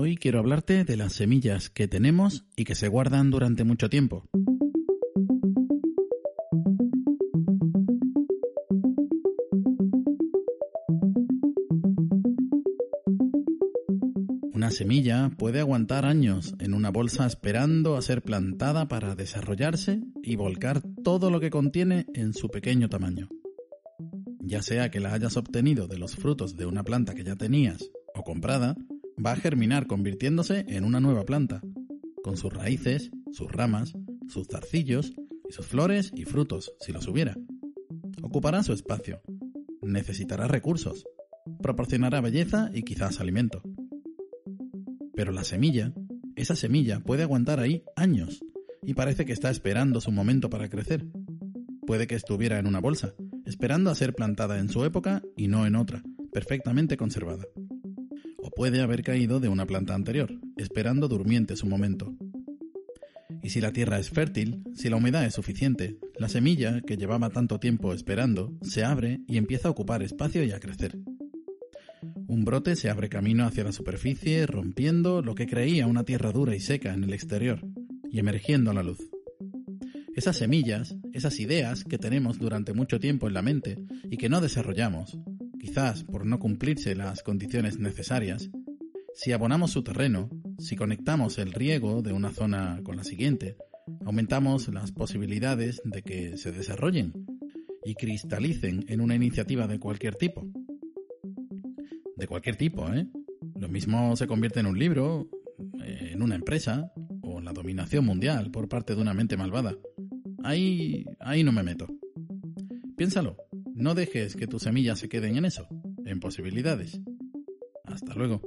Hoy quiero hablarte de las semillas que tenemos y que se guardan durante mucho tiempo. Una semilla puede aguantar años en una bolsa esperando a ser plantada para desarrollarse y volcar todo lo que contiene en su pequeño tamaño. Ya sea que la hayas obtenido de los frutos de una planta que ya tenías o comprada, va a germinar convirtiéndose en una nueva planta, con sus raíces, sus ramas, sus zarcillos y sus flores y frutos, si los hubiera. Ocupará su espacio, necesitará recursos, proporcionará belleza y quizás alimento. Pero la semilla, esa semilla puede aguantar ahí años y parece que está esperando su momento para crecer. Puede que estuviera en una bolsa, esperando a ser plantada en su época y no en otra, perfectamente conservada puede haber caído de una planta anterior, esperando durmiente su momento. Y si la tierra es fértil, si la humedad es suficiente, la semilla, que llevaba tanto tiempo esperando, se abre y empieza a ocupar espacio y a crecer. Un brote se abre camino hacia la superficie, rompiendo lo que creía una tierra dura y seca en el exterior, y emergiendo a la luz. Esas semillas, esas ideas que tenemos durante mucho tiempo en la mente y que no desarrollamos, quizás por no cumplirse las condiciones necesarias, si abonamos su terreno, si conectamos el riego de una zona con la siguiente, aumentamos las posibilidades de que se desarrollen y cristalicen en una iniciativa de cualquier tipo. De cualquier tipo, ¿eh? Lo mismo se convierte en un libro, en una empresa o en la dominación mundial por parte de una mente malvada. Ahí, ahí no me meto. Piénsalo. No dejes que tus semillas se queden en eso, en posibilidades. Hasta luego.